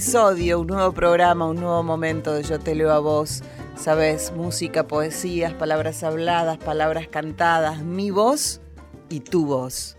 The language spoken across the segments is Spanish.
Episodio, un nuevo programa, un nuevo momento de Yo te leo a vos. Sabes, música, poesías, palabras habladas, palabras cantadas, mi voz y tu voz.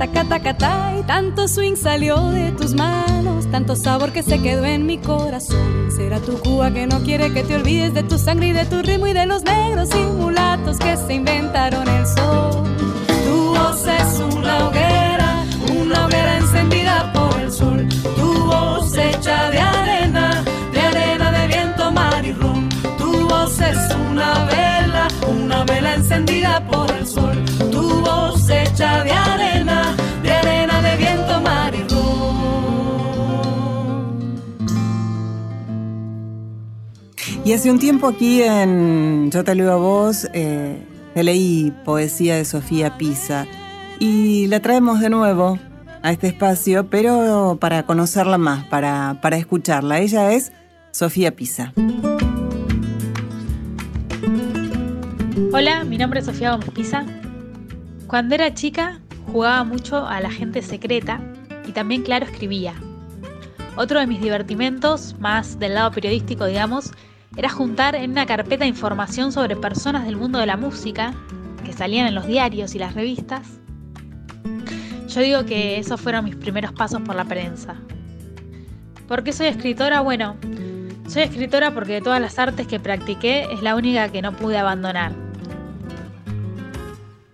Y tanto swing salió de tus manos, tanto sabor que se quedó en mi corazón. Será tu Cuba que no quiere que te olvides de tu sangre y de tu ritmo y de los negros y mulatos que se inventaron el sol. Hace un tiempo aquí en Yo te leo a vos, eh, leí poesía de Sofía Pisa y la traemos de nuevo a este espacio, pero para conocerla más, para, para escucharla. Ella es Sofía Pisa. Hola, mi nombre es Sofía Gómez Pisa. Cuando era chica jugaba mucho a la gente secreta y también, claro, escribía. Otro de mis divertimentos, más del lado periodístico, digamos, era juntar en una carpeta información sobre personas del mundo de la música que salían en los diarios y las revistas. Yo digo que esos fueron mis primeros pasos por la prensa. ¿Por qué soy escritora? Bueno, soy escritora porque de todas las artes que practiqué es la única que no pude abandonar.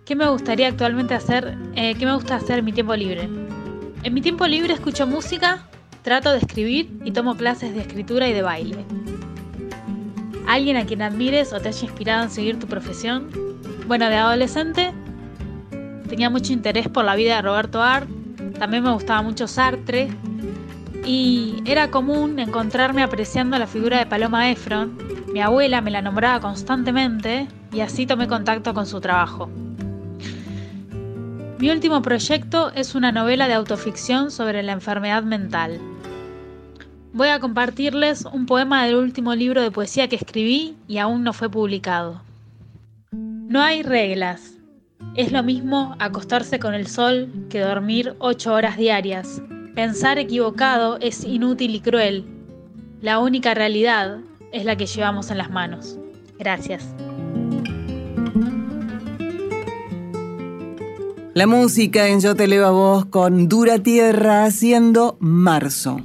¿Qué me gustaría actualmente hacer? Eh, ¿Qué me gusta hacer en mi tiempo libre? En mi tiempo libre escucho música, trato de escribir y tomo clases de escritura y de baile. ¿Alguien a quien admires o te haya inspirado en seguir tu profesión? Bueno, de adolescente tenía mucho interés por la vida de Roberto Art, también me gustaba mucho Sartre y era común encontrarme apreciando la figura de Paloma Efron. Mi abuela me la nombraba constantemente y así tomé contacto con su trabajo. Mi último proyecto es una novela de autoficción sobre la enfermedad mental voy a compartirles un poema del último libro de poesía que escribí y aún no fue publicado. No hay reglas. Es lo mismo acostarse con el sol que dormir ocho horas diarias. Pensar equivocado es inútil y cruel. La única realidad es la que llevamos en las manos. Gracias. La música en Yo te leo a vos con Dura Tierra haciendo marzo.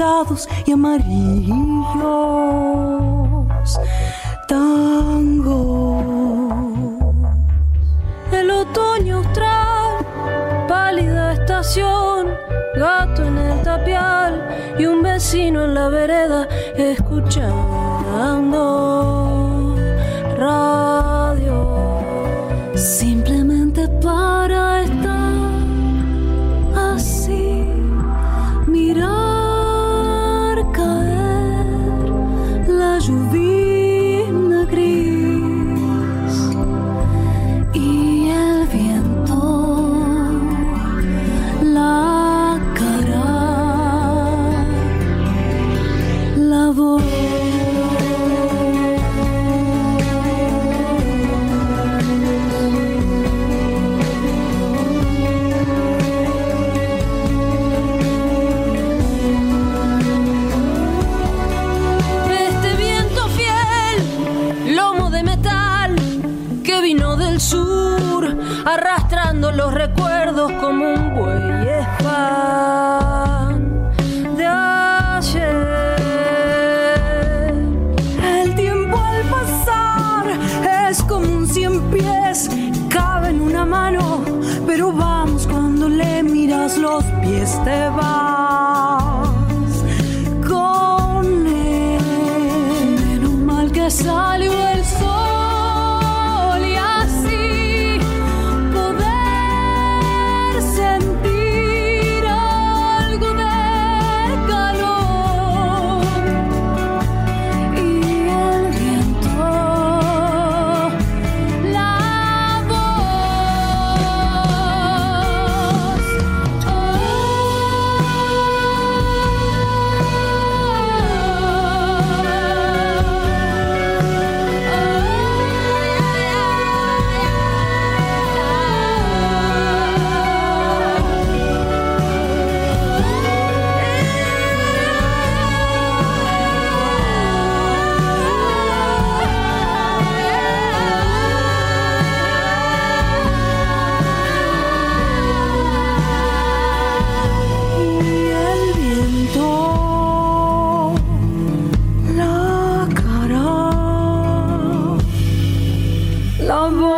pintados e amarillos. comigo. La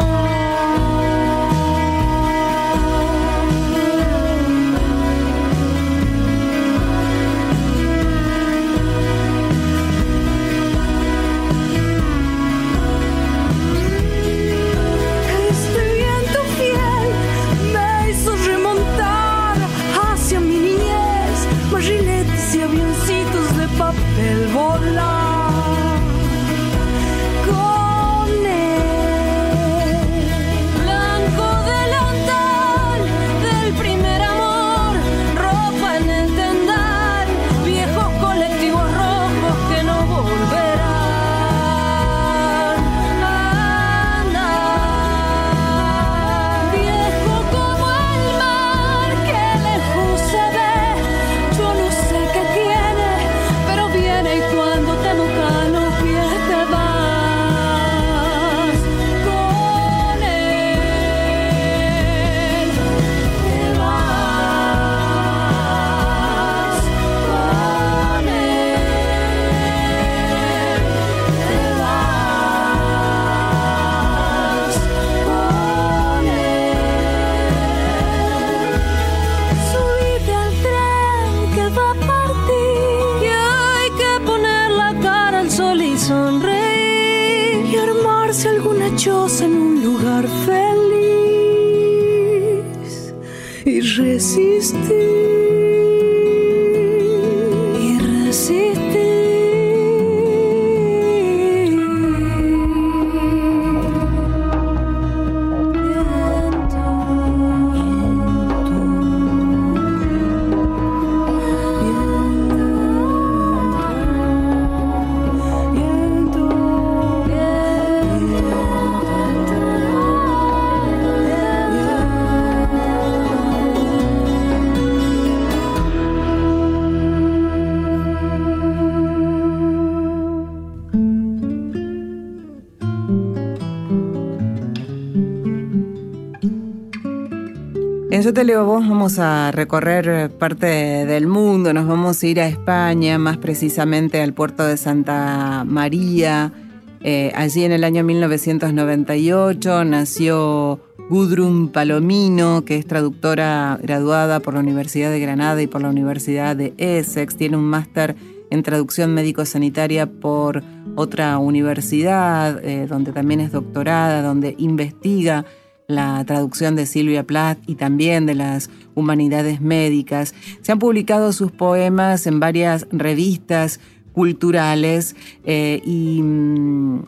Yo te leo vos vamos a recorrer parte del mundo, nos vamos a ir a España, más precisamente al puerto de Santa María. Eh, allí en el año 1998 nació Gudrun Palomino, que es traductora graduada por la Universidad de Granada y por la Universidad de Essex. Tiene un máster en traducción médico-sanitaria por otra universidad, eh, donde también es doctorada, donde investiga la traducción de Silvia Plath y también de las humanidades médicas. Se han publicado sus poemas en varias revistas culturales eh, y mm,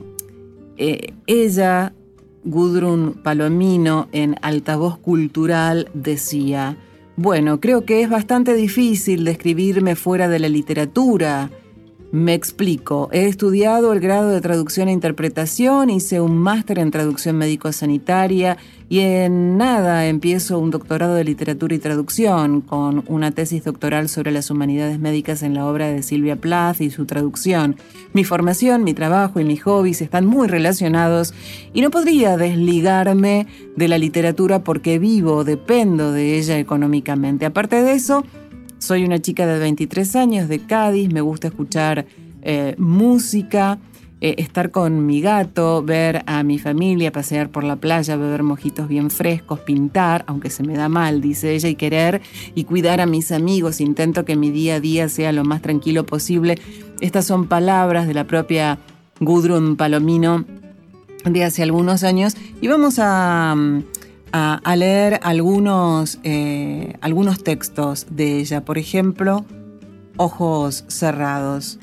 eh, ella, Gudrun Palomino, en Altavoz Cultural decía, bueno, creo que es bastante difícil describirme fuera de la literatura. Me explico, he estudiado el grado de traducción e interpretación, hice un máster en traducción médico-sanitaria y en nada empiezo un doctorado de literatura y traducción con una tesis doctoral sobre las humanidades médicas en la obra de Silvia Plath y su traducción. Mi formación, mi trabajo y mis hobbies están muy relacionados y no podría desligarme de la literatura porque vivo, dependo de ella económicamente. Aparte de eso, soy una chica de 23 años de Cádiz, me gusta escuchar eh, música, eh, estar con mi gato, ver a mi familia, pasear por la playa, beber mojitos bien frescos, pintar, aunque se me da mal, dice ella, y querer y cuidar a mis amigos. Intento que mi día a día sea lo más tranquilo posible. Estas son palabras de la propia Gudrun Palomino de hace algunos años y vamos a, a, leer algunos, eh, algunos textos de ella. Por ejemplo, Ojos cerrados.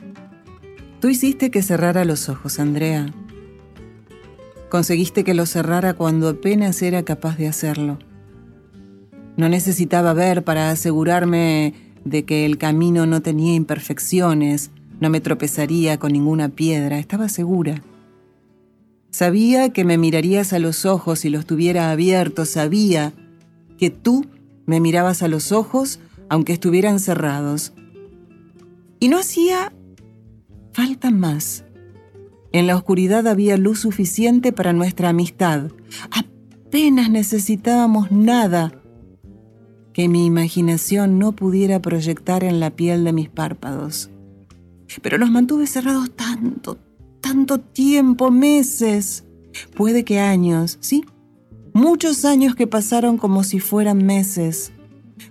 Tú hiciste que cerrara los ojos, Andrea. Conseguiste que los cerrara cuando apenas era capaz de hacerlo. No necesitaba ver para asegurarme de que el camino no tenía imperfecciones, no me tropezaría con ninguna piedra, estaba segura. Sabía que me mirarías a los ojos y los tuviera abiertos, sabía que tú me mirabas a los ojos aunque estuvieran cerrados. Y no hacía falta más. En la oscuridad había luz suficiente para nuestra amistad. Apenas necesitábamos nada que mi imaginación no pudiera proyectar en la piel de mis párpados. Pero los mantuve cerrados tanto, tanto tiempo, meses, puede que años, ¿sí? Muchos años que pasaron como si fueran meses,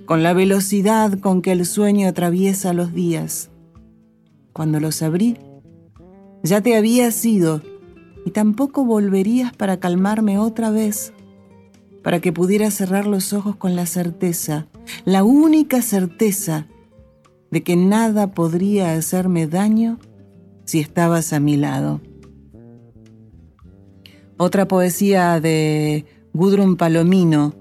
con la velocidad con que el sueño atraviesa los días. Cuando los abrí, ya te habías ido y tampoco volverías para calmarme otra vez, para que pudiera cerrar los ojos con la certeza, la única certeza de que nada podría hacerme daño si estabas a mi lado. Otra poesía de Gudrun Palomino,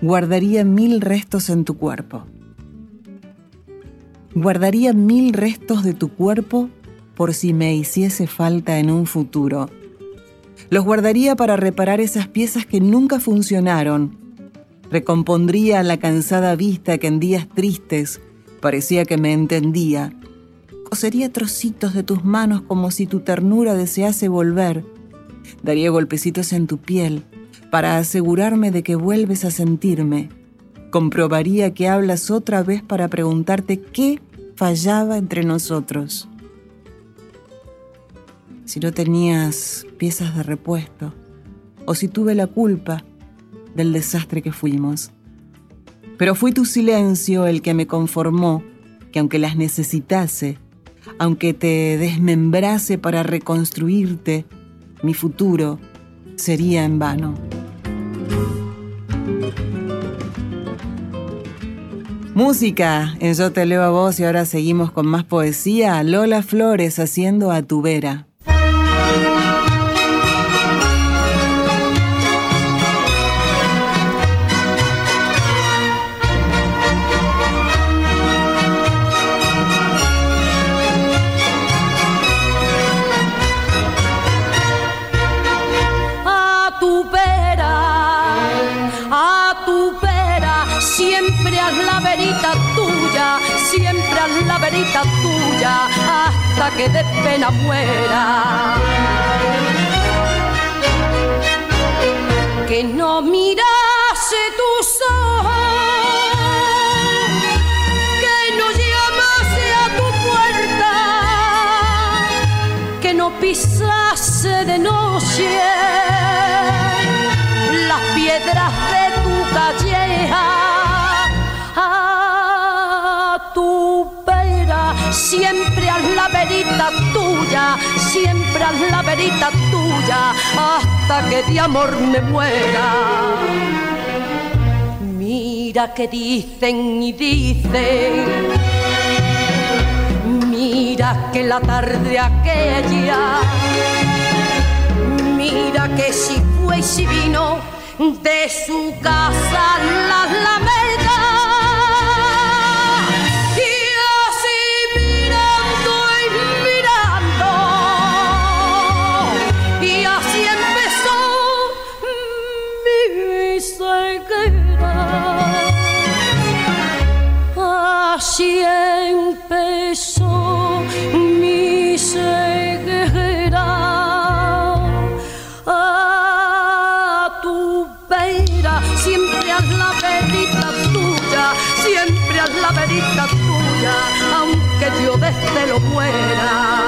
guardaría mil restos en tu cuerpo. Guardaría mil restos de tu cuerpo por si me hiciese falta en un futuro. Los guardaría para reparar esas piezas que nunca funcionaron. Recompondría la cansada vista que en días tristes parecía que me entendía cosería trocitos de tus manos como si tu ternura desease volver. Daría golpecitos en tu piel para asegurarme de que vuelves a sentirme. Comprobaría que hablas otra vez para preguntarte qué fallaba entre nosotros. Si no tenías piezas de repuesto, o si tuve la culpa del desastre que fuimos. Pero fue tu silencio el que me conformó que aunque las necesitase, aunque te desmembrase para reconstruirte, mi futuro sería en vano. Música, en Yo te leo a vos y ahora seguimos con más poesía. Lola Flores haciendo a tu vera. Tuya hasta que de pena muera. Que no mirase tus ojos, que no llamase a tu puerta, que no pisase de noche verita tuya, siempre haz la verita tuya, hasta que de amor me muera. Mira que dicen y dicen, mira que la tarde aquella, mira que si fue y si vino de su casa la lamerda tuya, aunque yo desde lo muera.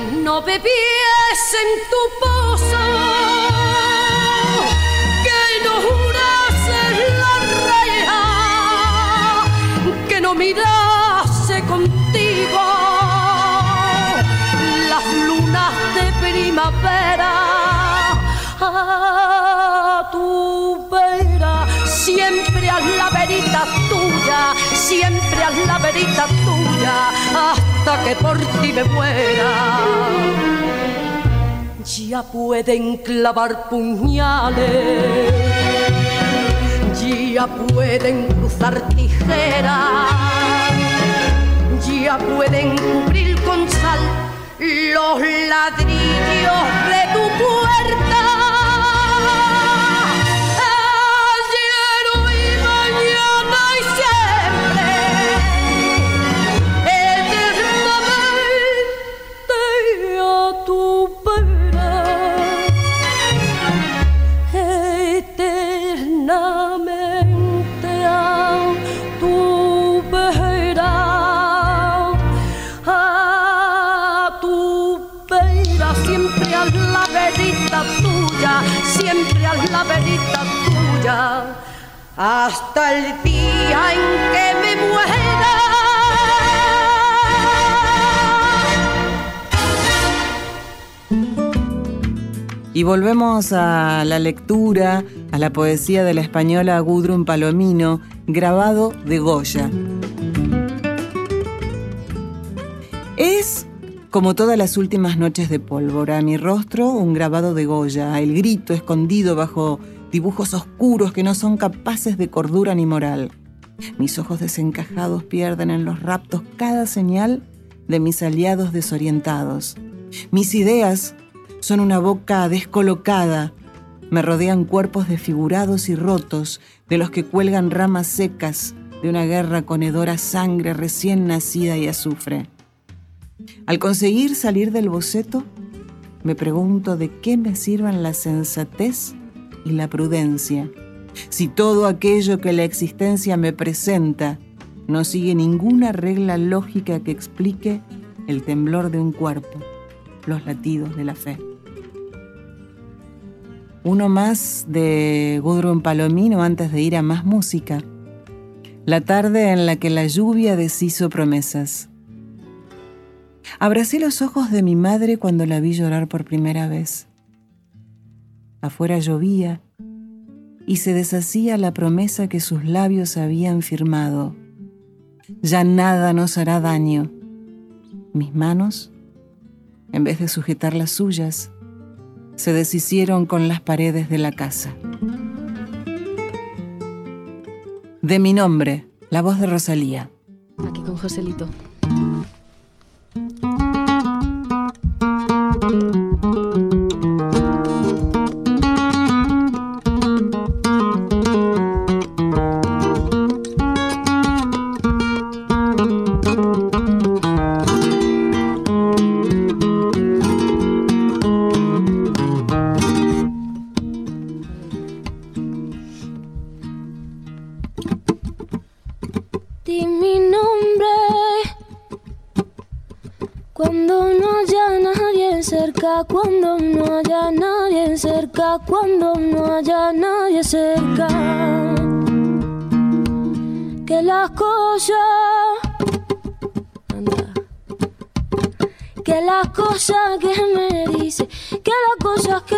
no bebies en tu A tu vera, siempre haz la verita tuya, siempre haz la verita tuya hasta que por ti me muera. Ya pueden clavar puñales, ya pueden cruzar tijeras, ya pueden cubrir con sal los ladrillos de tu puerta. Hasta el día en que me muera. Y volvemos a la lectura, a la poesía de la española Gudrun Palomino, grabado de Goya. Es, como todas las últimas noches de pólvora, mi rostro un grabado de Goya, el grito escondido bajo dibujos oscuros que no son capaces de cordura ni moral. Mis ojos desencajados pierden en los raptos cada señal de mis aliados desorientados. Mis ideas son una boca descolocada. Me rodean cuerpos desfigurados y rotos, de los que cuelgan ramas secas de una guerra con hedora sangre recién nacida y azufre. Al conseguir salir del boceto, me pregunto de qué me sirvan la sensatez y la prudencia. Si todo aquello que la existencia me presenta no sigue ninguna regla lógica que explique el temblor de un cuerpo, los latidos de la fe. Uno más de Gudrun Palomino antes de ir a más música. La tarde en la que la lluvia deshizo promesas. Abracé los ojos de mi madre cuando la vi llorar por primera vez. Afuera llovía y se deshacía la promesa que sus labios habían firmado. Ya nada nos hará daño. Mis manos, en vez de sujetar las suyas, se deshicieron con las paredes de la casa. De mi nombre, la voz de Rosalía. Aquí con Joselito. Cuando no haya nadie cerca. Que las cosas, que las cosas que me dice, que las cosas que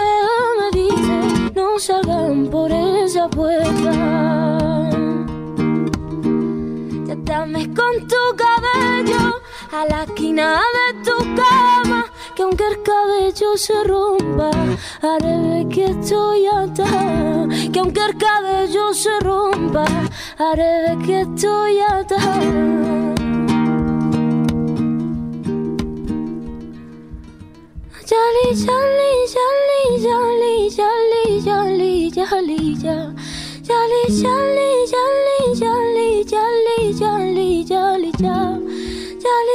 me dice no salgan por esa puerta. Ya con tu cabello a la esquina de tu cama que aunque el cabello se rompa, haré de que estoy atada, que aunque el cabello se rompa, haré de que estoy atada. Jolly, jolly, jolly, jolly, jolly, jolly, jolly, jolly. Jolly, jolly, jolly, jolly, jolly, jolly, jolly,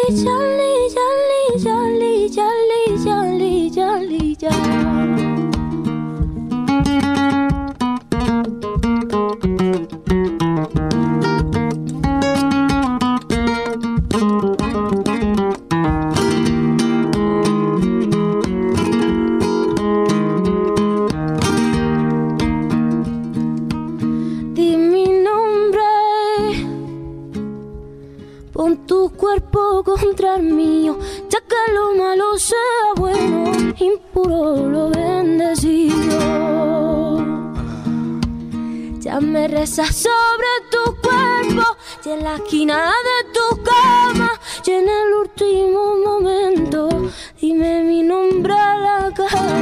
加里加里，加里加里，加里加里。Ya que lo malo sea bueno, impuro lo bendecido. Ya me rezas sobre tu cuerpo y en la esquina de tu cama y en el último momento dime mi nombre a la cara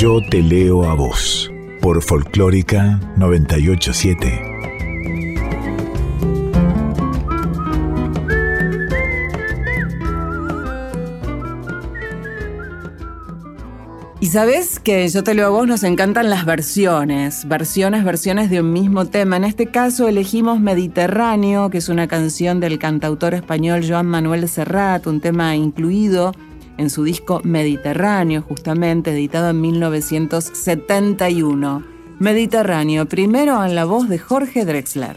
Yo te leo a vos por Folclórica 987. Y sabes que yo te lo a vos, nos encantan las versiones, versiones, versiones de un mismo tema. En este caso elegimos Mediterráneo, que es una canción del cantautor español Joan Manuel Serrat, un tema incluido en su disco Mediterráneo, justamente editado en 1971. Mediterráneo, primero en la voz de Jorge Drexler.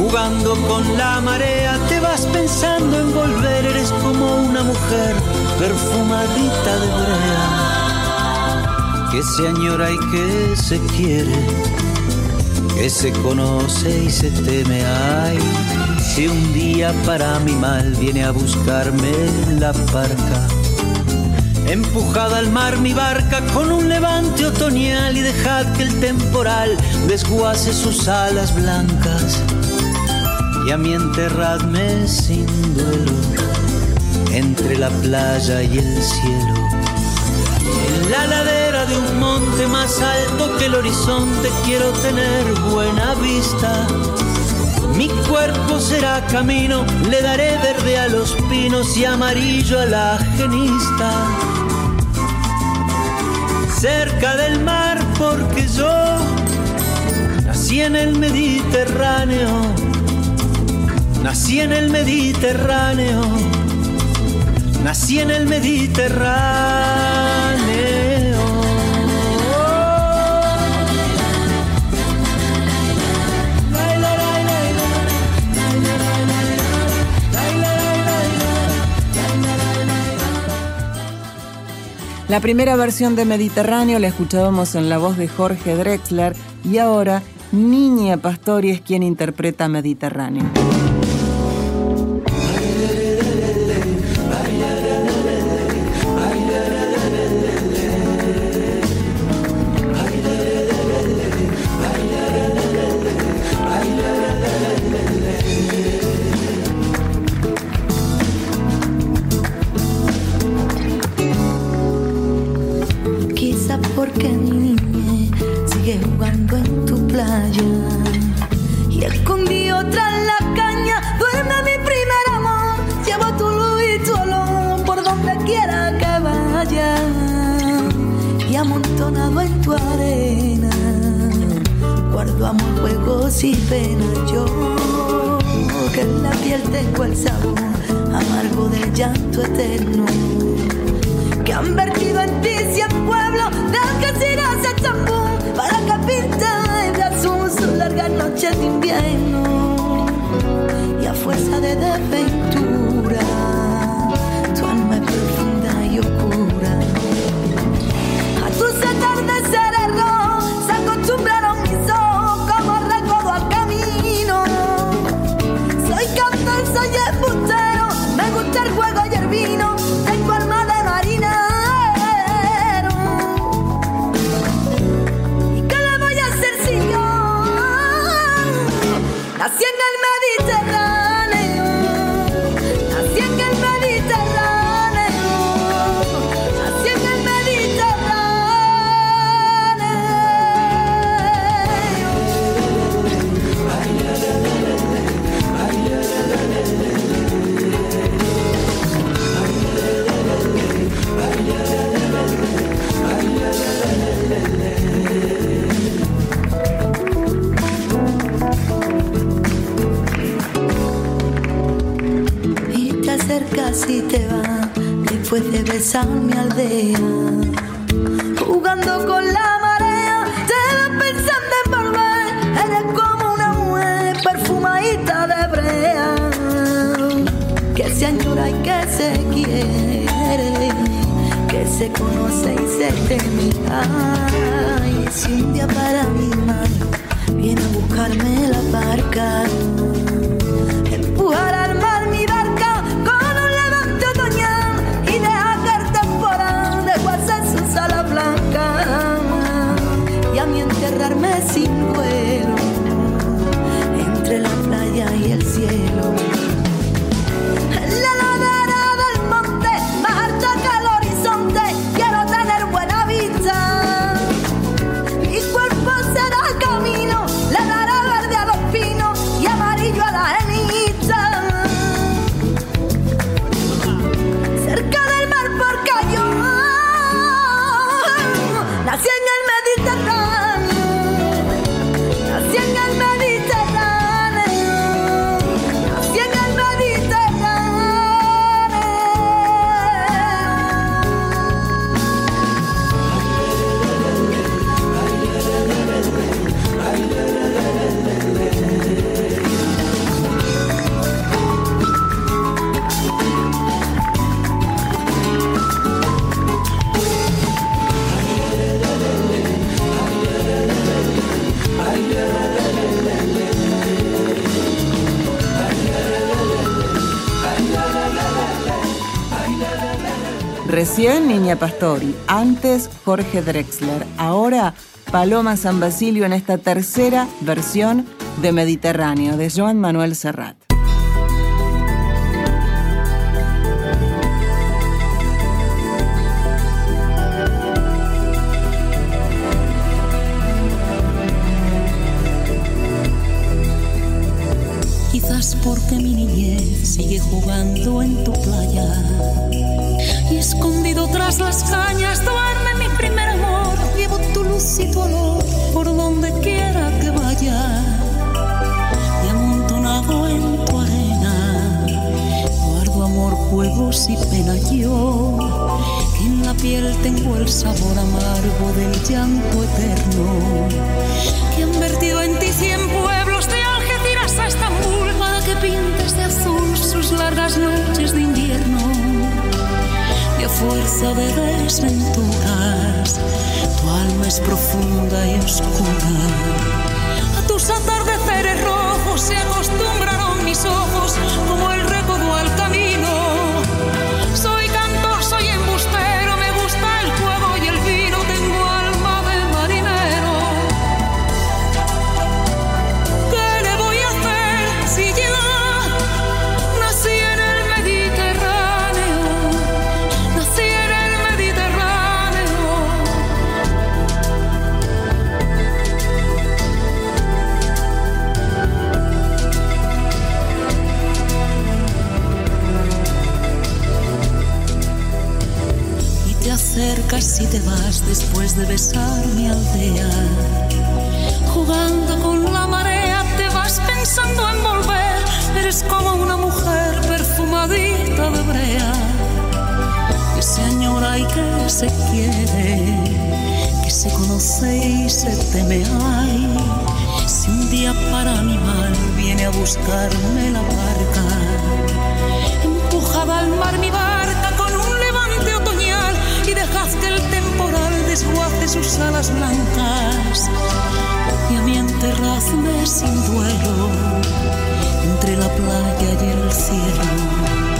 Jugando con la marea, te vas pensando en volver, eres como una mujer perfumadita de brea, que se añora y que se quiere, que se conoce y se teme. Ay, si un día para mi mal viene a buscarme la barca. Empujada al mar mi barca con un levante otoñal y dejad que el temporal desguace sus alas blancas y a mí enterradme sin duelo entre la playa y el cielo. En la ladera de un monte más alto que el horizonte quiero tener buena vista. Mi cuerpo será camino, le daré verde a los pinos y amarillo a la genista. Cerca del mar porque yo nací en el Mediterráneo, nací en el Mediterráneo nací en el Mediterráneo. La primera versión de Mediterráneo la escuchábamos en la voz de Jorge Drexler y ahora Niña Pastori es quien interpreta Mediterráneo. Tengo el sabor amargo del llanto eterno que han vertido en ti cien pueblos de Algeciras a Champú para que pinte de azul su larga noche de invierno y a fuerza de desventura te va después de besar mi aldea. Jugando con la marea, te vas pensando en volver. Eres como una mujer perfumadita de brea que se añora y que se quiere, que se conoce y se teme. Y si un día para mi mano viene a buscarme la barca, Niña Pastori, antes Jorge Drexler, ahora Paloma San Basilio en esta tercera versión de Mediterráneo, de Joan Manuel Serrat. Juegos y pena yo. que En la piel tengo el sabor amargo del llanto eterno que han vertido en ti cien pueblos de Algeciras a Estambul para que pintes de azul sus largas noches de invierno y a fuerza de desventuras tu alma es profunda y oscura a tus atardeceres rojos se acostumbraron mis ojos como el después de besar mi aldea. Jugando con la marea te vas pensando en volver. Eres como una mujer perfumadita de brea. Que se añora y que se quiere. Que se conoce y se teme. Ay, si un día para mi mal viene a buscarme la barca. Empujada al mar mi barca con un levante otoñal y dejad que el desguace sus alas blancas y a mí enterradme sin duelo entre la playa y el cielo.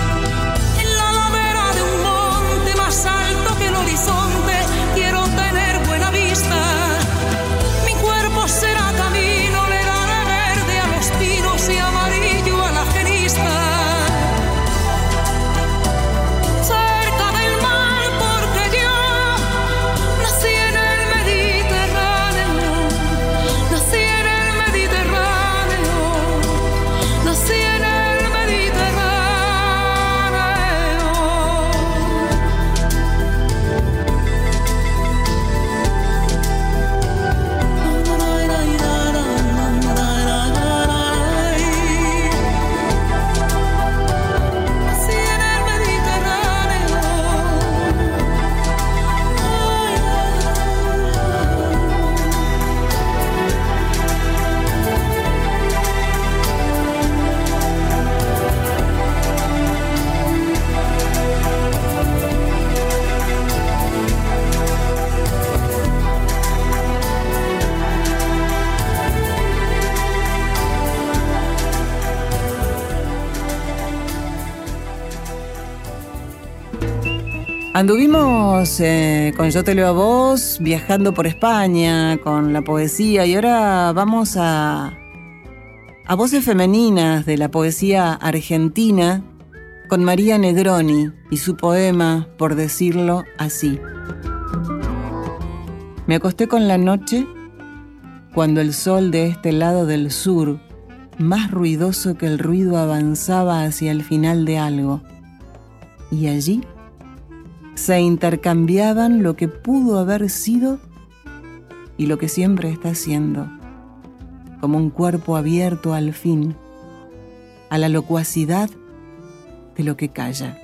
Anduvimos eh, con Yo te leo a vos, viajando por España con la poesía y ahora vamos a, a voces femeninas de la poesía argentina con María Negroni y su poema, por decirlo así. Me acosté con la noche cuando el sol de este lado del sur, más ruidoso que el ruido, avanzaba hacia el final de algo. Y allí se intercambiaban lo que pudo haber sido y lo que siempre está siendo, como un cuerpo abierto al fin, a la locuacidad de lo que calla.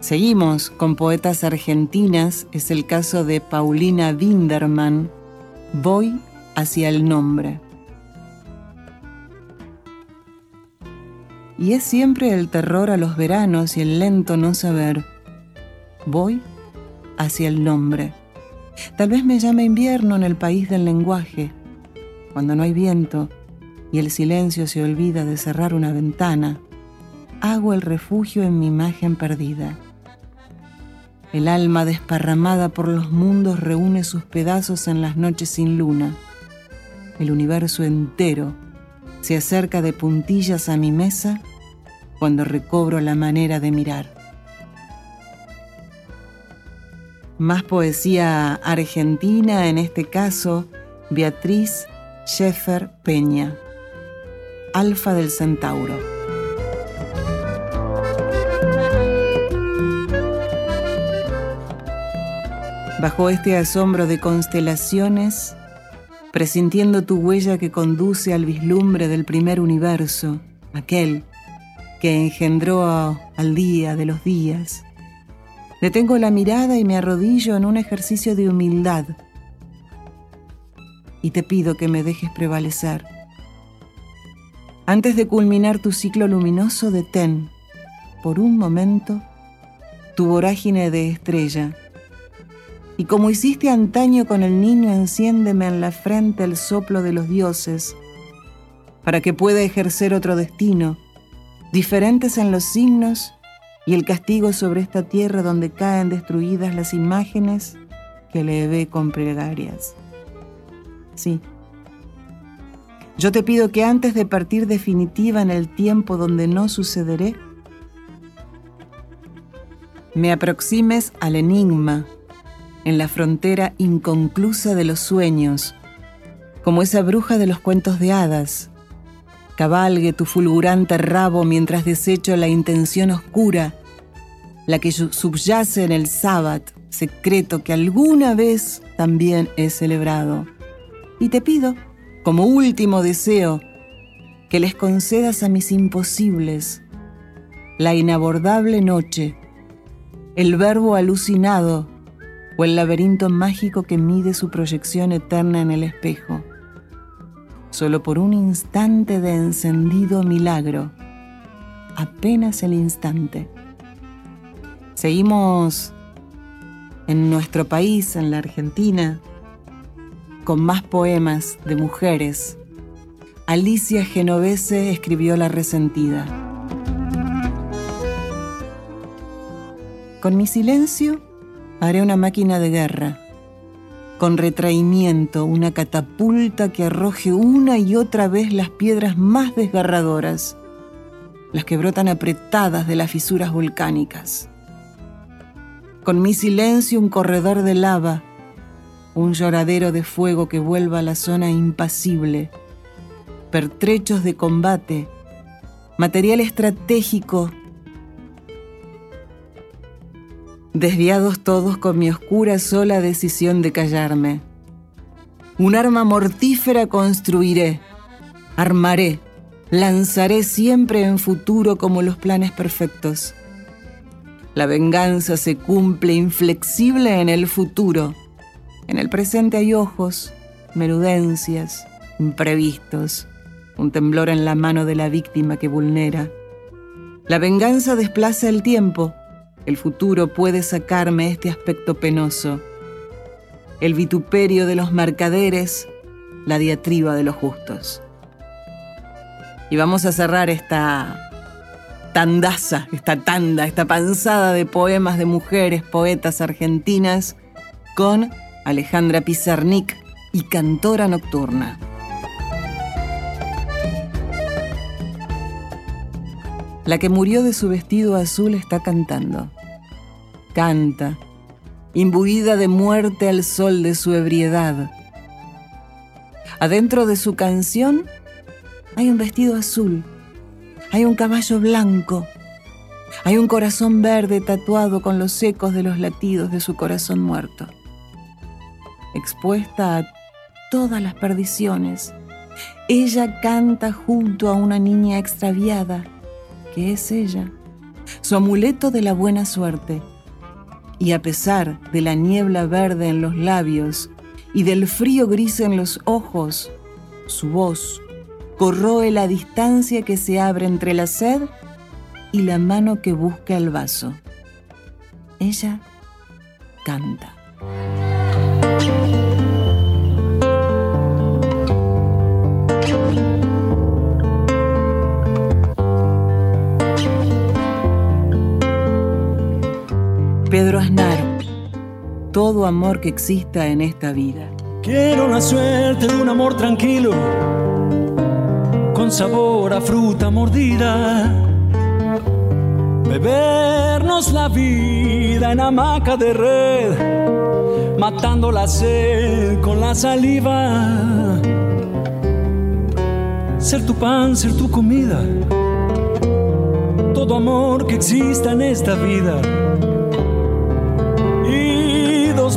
Seguimos con poetas argentinas, es el caso de Paulina Winderman, Voy hacia el nombre. Y es siempre el terror a los veranos y el lento no saber. Voy hacia el nombre. Tal vez me llame invierno en el país del lenguaje, cuando no hay viento y el silencio se olvida de cerrar una ventana. Hago el refugio en mi imagen perdida. El alma desparramada por los mundos reúne sus pedazos en las noches sin luna. el universo entero se acerca de puntillas a mi mesa cuando recobro la manera de mirar. Más poesía argentina, en este caso, Beatriz Scheffer Peña, Alfa del Centauro. Bajo este asombro de constelaciones, presintiendo tu huella que conduce al vislumbre del primer universo, aquel que engendró al día de los días. Detengo la mirada y me arrodillo en un ejercicio de humildad. Y te pido que me dejes prevalecer. Antes de culminar tu ciclo luminoso, detén, por un momento, tu vorágine de estrella y como hiciste antaño con el niño, enciéndeme en la frente el soplo de los dioses, para que pueda ejercer otro destino, diferentes en los signos y el castigo sobre esta tierra donde caen destruidas las imágenes que le ve con plegarias. Sí. Yo te pido que antes de partir definitiva en el tiempo donde no sucederé, me aproximes al enigma en la frontera inconclusa de los sueños, como esa bruja de los cuentos de hadas. Cabalgue tu fulgurante rabo mientras desecho la intención oscura, la que subyace en el sábado secreto que alguna vez también he celebrado. Y te pido, como último deseo, que les concedas a mis imposibles la inabordable noche, el verbo alucinado o el laberinto mágico que mide su proyección eterna en el espejo. Solo por un instante de encendido milagro, apenas el instante. Seguimos en nuestro país, en la Argentina, con más poemas de mujeres. Alicia Genovese escribió La resentida. Con mi silencio Haré una máquina de guerra, con retraimiento, una catapulta que arroje una y otra vez las piedras más desgarradoras, las que brotan apretadas de las fisuras volcánicas. Con mi silencio un corredor de lava, un lloradero de fuego que vuelva a la zona impasible, pertrechos de combate, material estratégico desviados todos con mi oscura sola decisión de callarme. Un arma mortífera construiré, armaré, lanzaré siempre en futuro como los planes perfectos. La venganza se cumple inflexible en el futuro. En el presente hay ojos, menudencias, imprevistos, un temblor en la mano de la víctima que vulnera. La venganza desplaza el tiempo, el futuro puede sacarme este aspecto penoso. El vituperio de los mercaderes, la diatriba de los justos. Y vamos a cerrar esta tandaza, esta tanda, esta panzada de poemas de mujeres, poetas argentinas, con Alejandra Pizarnik y Cantora Nocturna. La que murió de su vestido azul está cantando. Canta, imbuida de muerte al sol de su ebriedad. Adentro de su canción hay un vestido azul, hay un caballo blanco, hay un corazón verde tatuado con los ecos de los latidos de su corazón muerto. Expuesta a todas las perdiciones, ella canta junto a una niña extraviada que es ella, su amuleto de la buena suerte. Y a pesar de la niebla verde en los labios y del frío gris en los ojos, su voz corroe la distancia que se abre entre la sed y la mano que busca el vaso. Ella canta. Pedro Aznar, todo amor que exista en esta vida. Quiero la suerte de un amor tranquilo, con sabor a fruta mordida. Bebernos la vida en hamaca de red, matando la sed con la saliva. Ser tu pan, ser tu comida, todo amor que exista en esta vida.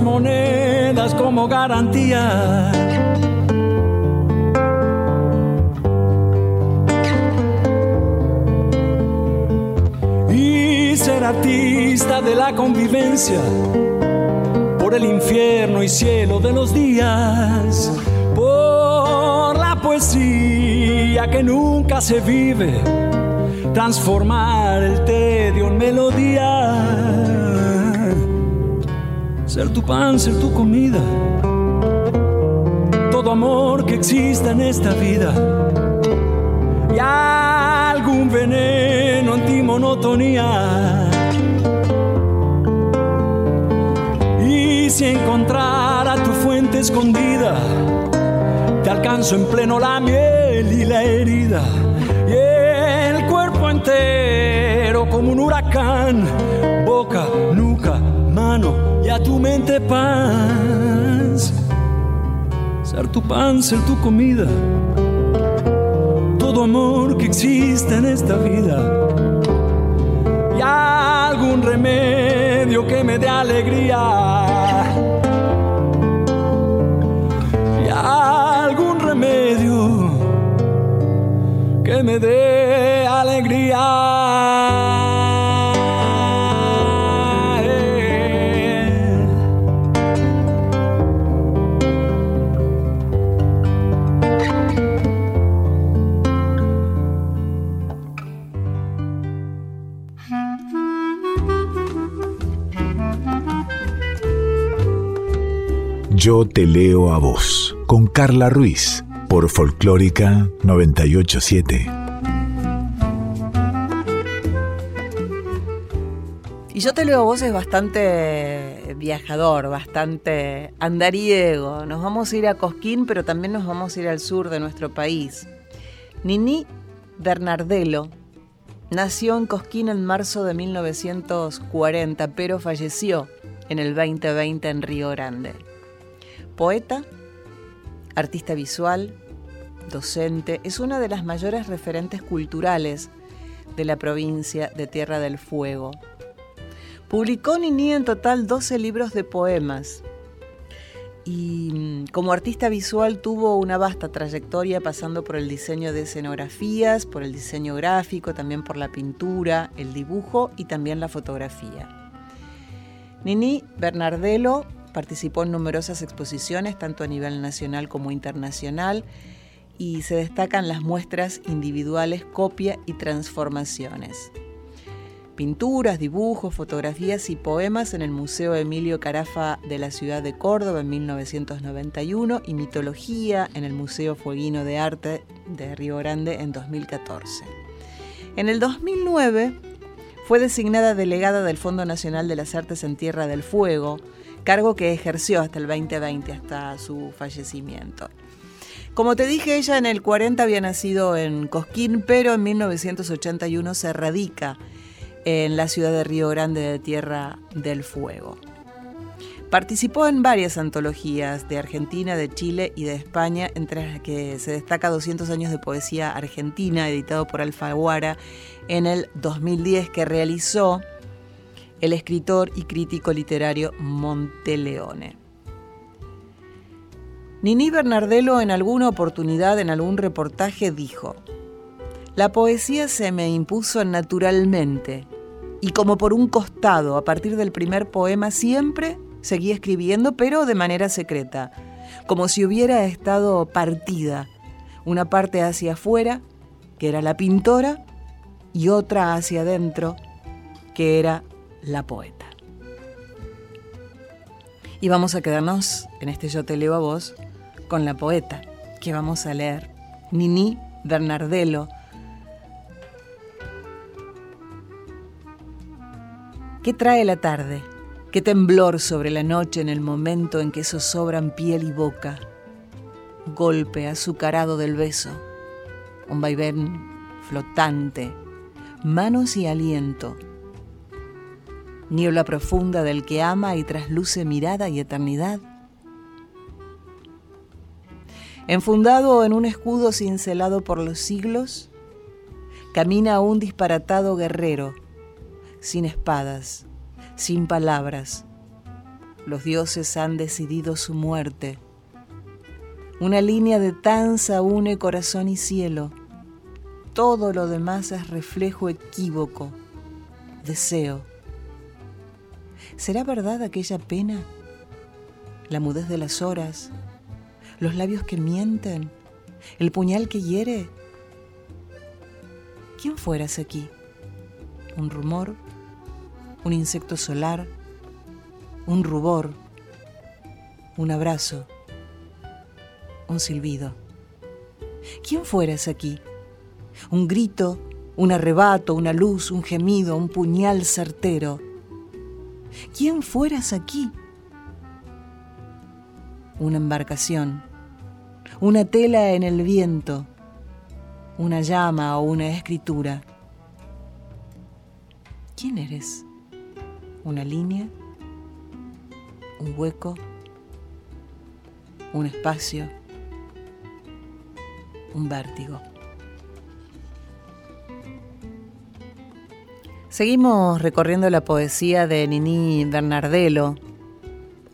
Monedas como garantía. Y ser artista de la convivencia por el infierno y cielo de los días, por la poesía que nunca se vive, transformar el tedio en melodía, ser tu pan, ser tu comida, todo amor que exista en esta vida y algún veneno antimonotonía. Y si encontrara tu fuente escondida, te alcanzo en pleno la miel y la herida. Y el cuerpo entero como un huracán, boca, nuca, mano tu mente paz. Ser tu pan, ser tu comida todo amor que existe en esta vida y algún remedio que me dé alegría y algún remedio que me dé alegría. Yo te leo a vos, con Carla Ruiz, por Folclórica 987. Y yo te leo a vos es bastante viajador, bastante andariego. Nos vamos a ir a Cosquín, pero también nos vamos a ir al sur de nuestro país. Nini Bernardelo nació en Cosquín en marzo de 1940, pero falleció en el 2020 en Río Grande. Poeta, artista visual, docente, es una de las mayores referentes culturales de la provincia de Tierra del Fuego. Publicó Nini en total 12 libros de poemas y mm, como artista visual tuvo una vasta trayectoria pasando por el diseño de escenografías, por el diseño gráfico, también por la pintura, el dibujo y también la fotografía. Nini Bernardelo participó en numerosas exposiciones, tanto a nivel nacional como internacional, y se destacan las muestras individuales, copia y transformaciones. Pinturas, dibujos, fotografías y poemas en el Museo Emilio Carafa de la ciudad de Córdoba en 1991 y mitología en el Museo Fueguino de Arte de Río Grande en 2014. En el 2009 fue designada delegada del Fondo Nacional de las Artes en Tierra del Fuego, cargo que ejerció hasta el 2020, hasta su fallecimiento. Como te dije, ella en el 40 había nacido en Cosquín, pero en 1981 se radica en la ciudad de Río Grande de Tierra del Fuego. Participó en varias antologías de Argentina, de Chile y de España, entre las que se destaca 200 años de poesía argentina, editado por Alfaguara en el 2010, que realizó el escritor y crítico literario Monteleone. Nini Bernardelo en alguna oportunidad, en algún reportaje, dijo, La poesía se me impuso naturalmente y como por un costado, a partir del primer poema, siempre seguí escribiendo, pero de manera secreta, como si hubiera estado partida, una parte hacia afuera, que era la pintora, y otra hacia adentro, que era la poeta. Y vamos a quedarnos en este Yo te leo a vos con la poeta que vamos a leer, Nini Bernardelo. ¿Qué trae la tarde? Qué temblor sobre la noche en el momento en que zozobran piel y boca. Golpe azucarado del beso. Un vaivén flotante. Manos y aliento. Niebla profunda del que ama y trasluce mirada y eternidad. Enfundado en un escudo cincelado por los siglos, camina un disparatado guerrero, sin espadas, sin palabras. Los dioses han decidido su muerte. Una línea de danza une corazón y cielo. Todo lo demás es reflejo equívoco, deseo. ¿Será verdad aquella pena? La mudez de las horas, los labios que mienten, el puñal que hiere. ¿Quién fueras aquí? ¿Un rumor? un insecto solar, un rubor, un abrazo, un silbido. ¿Quién fueras aquí? Un grito, un arrebato, una luz, un gemido, un puñal certero. ¿Quién fueras aquí? Una embarcación, una tela en el viento, una llama o una escritura. ¿Quién eres? una línea, un hueco, un espacio, un vértigo. Seguimos recorriendo la poesía de Nini Bernardello,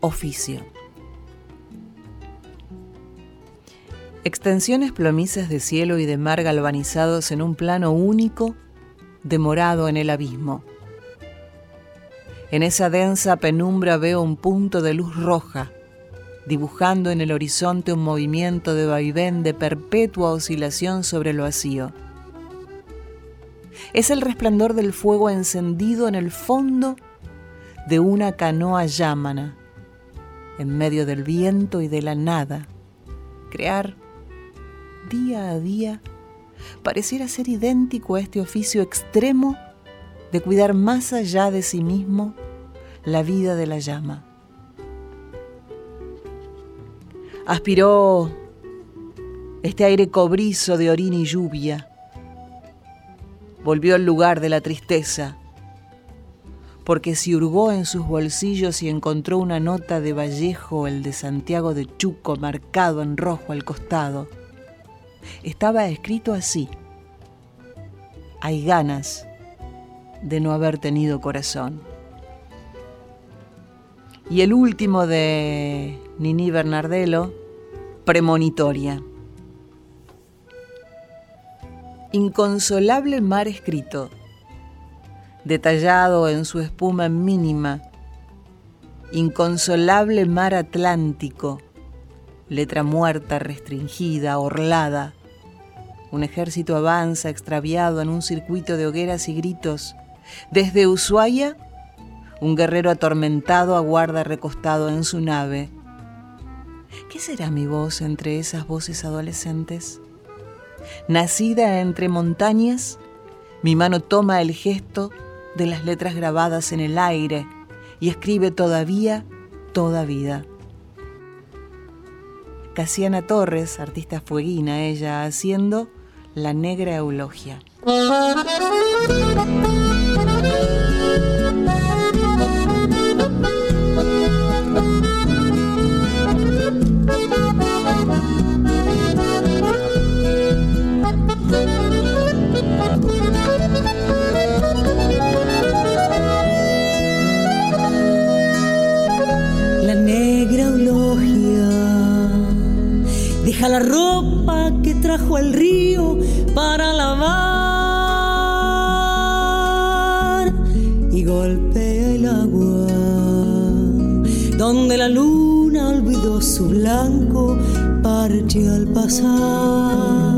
Oficio. Extensiones plomizas de cielo y de mar galvanizados en un plano único, demorado en el abismo en esa densa penumbra veo un punto de luz roja, dibujando en el horizonte un movimiento de vaivén de perpetua oscilación sobre el vacío. Es el resplandor del fuego encendido en el fondo de una canoa llámana, en medio del viento y de la nada. Crear día a día pareciera ser idéntico a este oficio extremo de cuidar más allá de sí mismo la vida de la llama. Aspiró este aire cobrizo de orina y lluvia. Volvió al lugar de la tristeza, porque si hurgó en sus bolsillos y encontró una nota de Vallejo, el de Santiago de Chuco, marcado en rojo al costado. Estaba escrito así. Hay ganas de no haber tenido corazón. Y el último de Nini Bernardello, Premonitoria. Inconsolable mar escrito, detallado en su espuma mínima, inconsolable mar Atlántico, letra muerta, restringida, orlada. Un ejército avanza extraviado en un circuito de hogueras y gritos, desde Ushuaia, un guerrero atormentado aguarda recostado en su nave. ¿Qué será mi voz entre esas voces adolescentes? Nacida entre montañas, mi mano toma el gesto de las letras grabadas en el aire y escribe todavía toda vida. Casiana Torres, artista fueguina ella, haciendo La Negra Eulogia. Su blanco parche al pasar.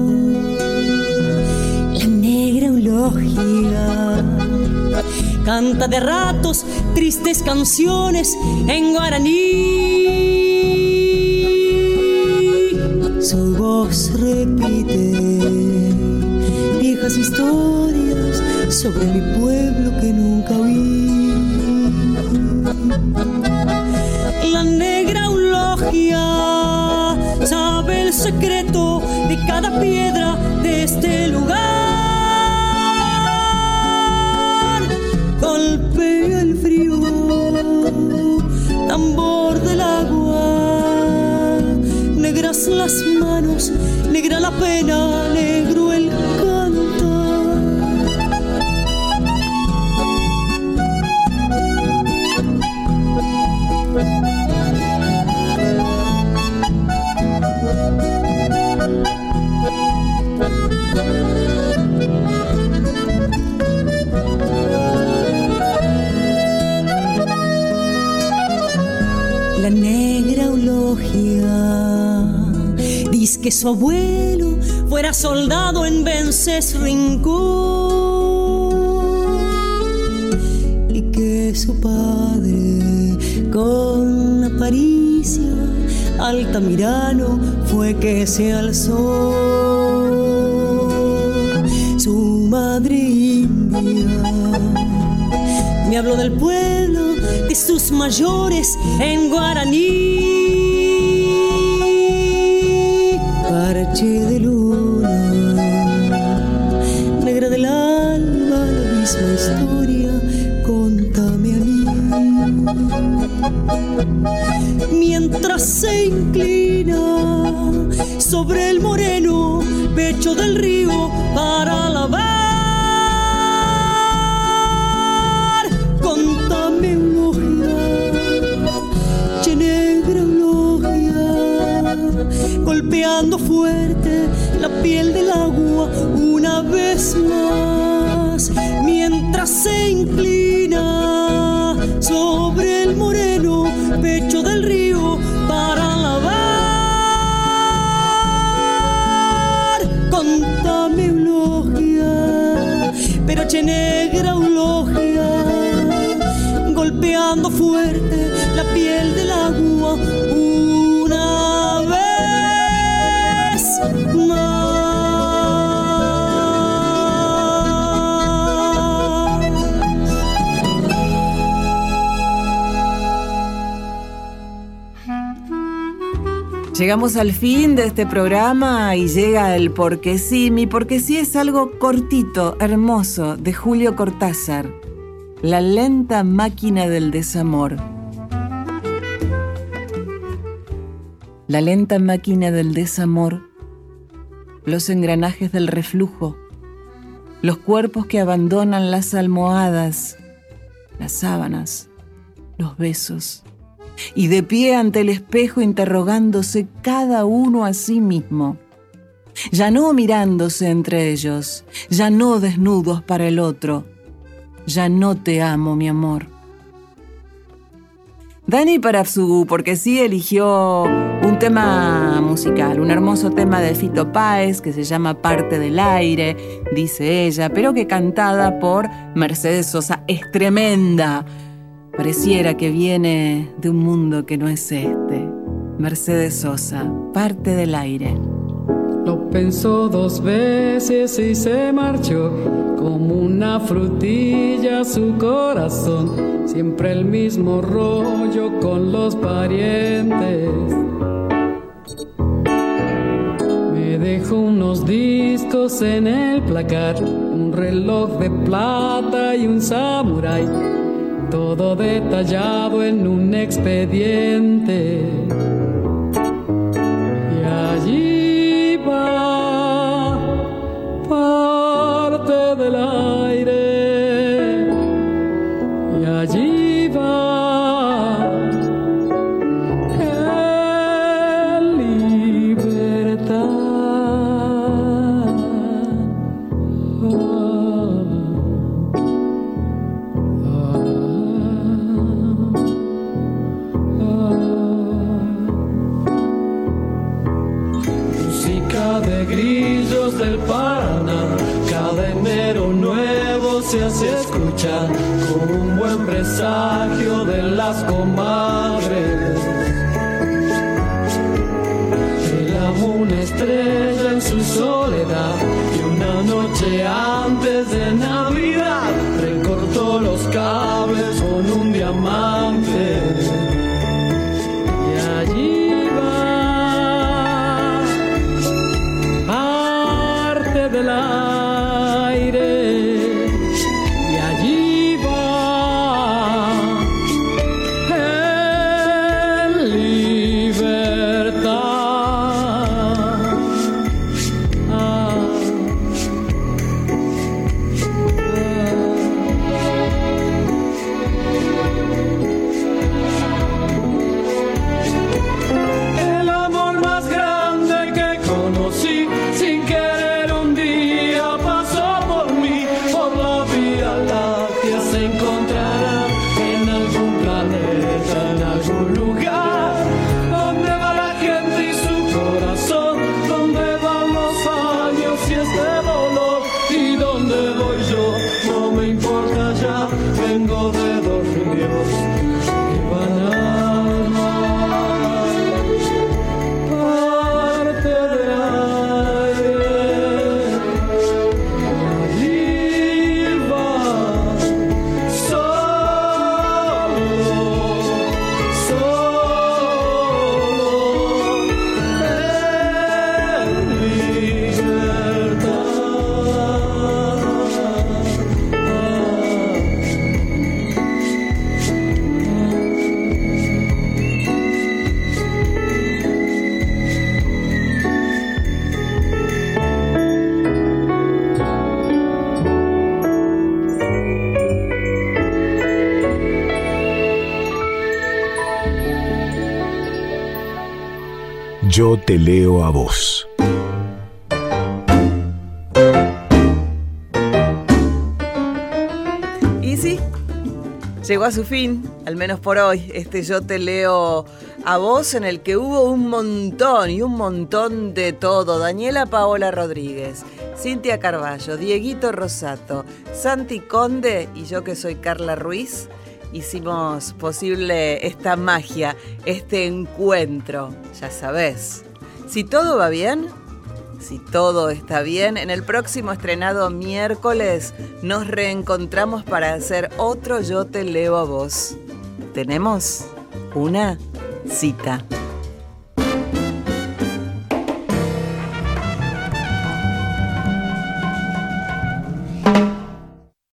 La negra eulogia canta de ratos tristes canciones en guaraní. Su voz repite viejas historias sobre mi pueblo que nunca vi. Secreto de cada piedra de este lugar. Golpea el frío, tambor del agua, negras las manos, negra la pena, negro su abuelo fuera soldado en Vences Rincón y que su padre con aparicia altamirano fue que se alzó. Su madre india me habló del pueblo, de sus mayores en guaraní de luna, negra del alma, la misma historia, contame a mí. Mientras se inclina sobre el moreno pecho del río para golpeando fuerte la piel del agua una vez más, mientras se inclina sobre el moreno pecho del río para lavar. Contame eulogia, pero che negra eulogia, golpeando fuerte la piel del agua Llegamos al fin de este programa y llega el porque sí. Mi porque sí es algo cortito, hermoso, de Julio Cortázar. La lenta máquina del desamor. La lenta máquina del desamor. Los engranajes del reflujo. Los cuerpos que abandonan las almohadas. Las sábanas. Los besos y de pie ante el espejo interrogándose cada uno a sí mismo. Ya no mirándose entre ellos, ya no desnudos para el otro, ya no te amo, mi amor. Dani Parafsugu, porque sí eligió un tema musical, un hermoso tema de Fito Páez que se llama Parte del Aire, dice ella, pero que cantada por Mercedes Sosa es tremenda. Pareciera que viene de un mundo que no es este. Mercedes Sosa, parte del aire. Lo pensó dos veces y se marchó como una frutilla su corazón. Siempre el mismo rollo con los parientes. Me dejó unos discos en el placar, un reloj de plata y un samurái todo detallado en un expediente. Leo a vos. Y sí, llegó a su fin, al menos por hoy, este Yo te leo a vos en el que hubo un montón y un montón de todo. Daniela Paola Rodríguez, Cintia Carballo, Dieguito Rosato, Santi Conde y yo que soy Carla Ruiz. Hicimos posible esta magia, este encuentro, ya sabes. Si todo va bien, si todo está bien, en el próximo estrenado miércoles nos reencontramos para hacer otro Yo te leo a vos. Tenemos una cita.